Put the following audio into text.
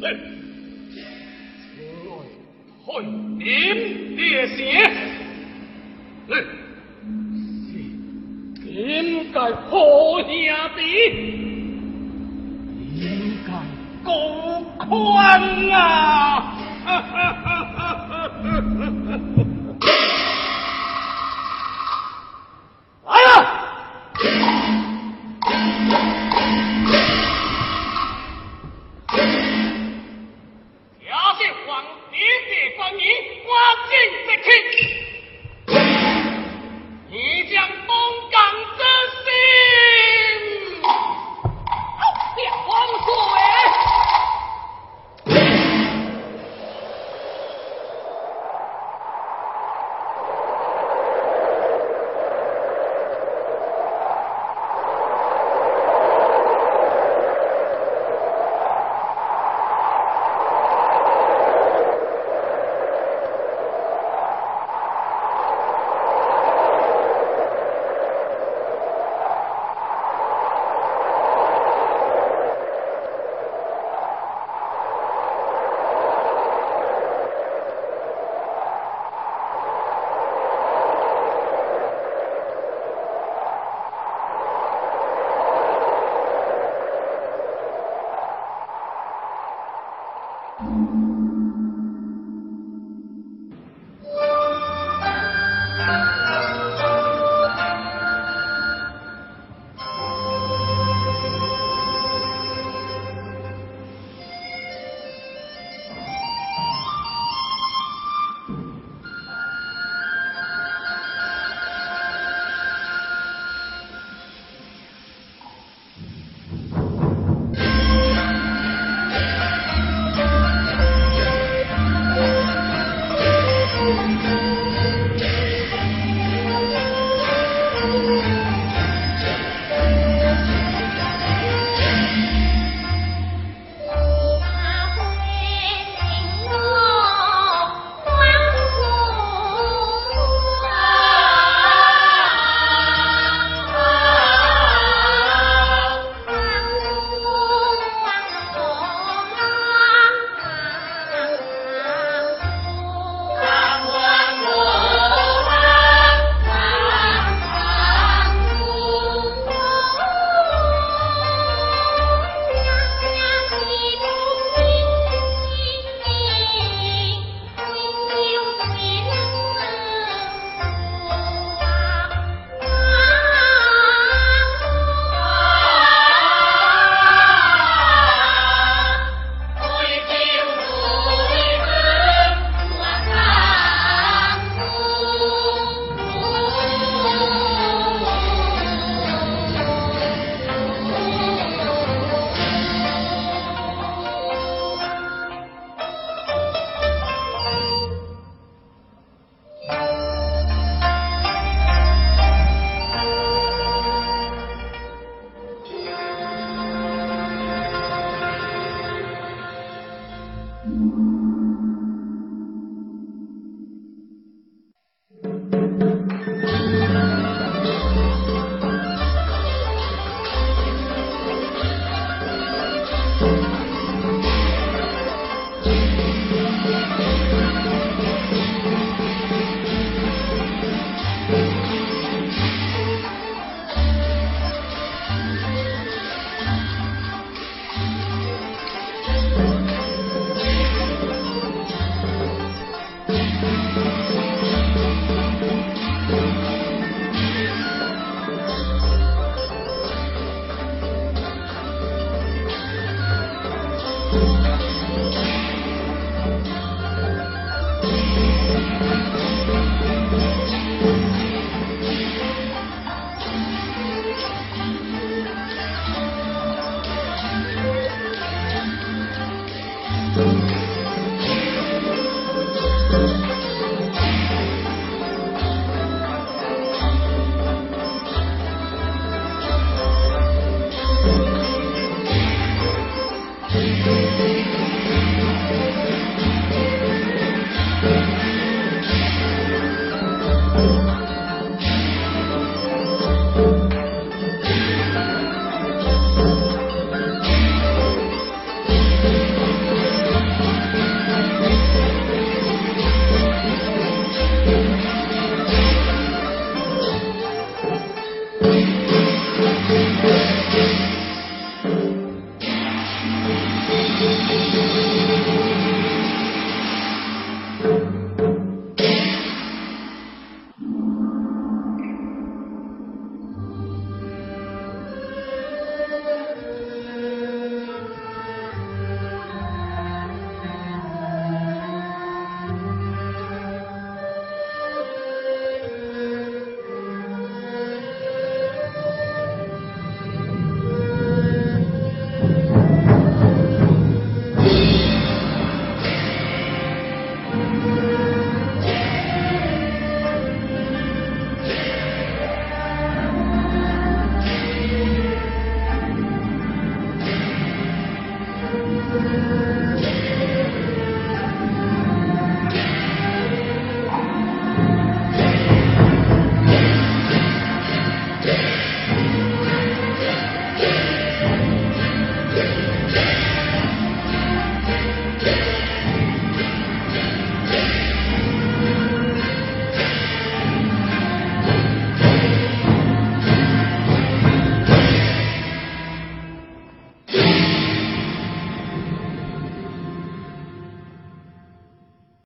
来，开点烈血，来，点解好兄弟，点解高官啊？